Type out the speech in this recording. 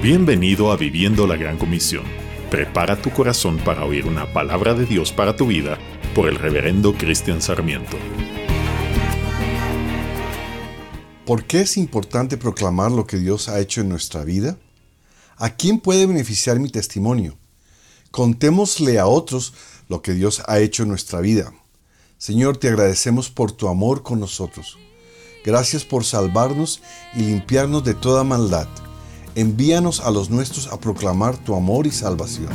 Bienvenido a Viviendo la Gran Comisión. Prepara tu corazón para oír una palabra de Dios para tu vida por el reverendo Cristian Sarmiento. ¿Por qué es importante proclamar lo que Dios ha hecho en nuestra vida? ¿A quién puede beneficiar mi testimonio? Contémosle a otros lo que Dios ha hecho en nuestra vida. Señor, te agradecemos por tu amor con nosotros. Gracias por salvarnos y limpiarnos de toda maldad envíanos a los nuestros a proclamar tu amor y salvación.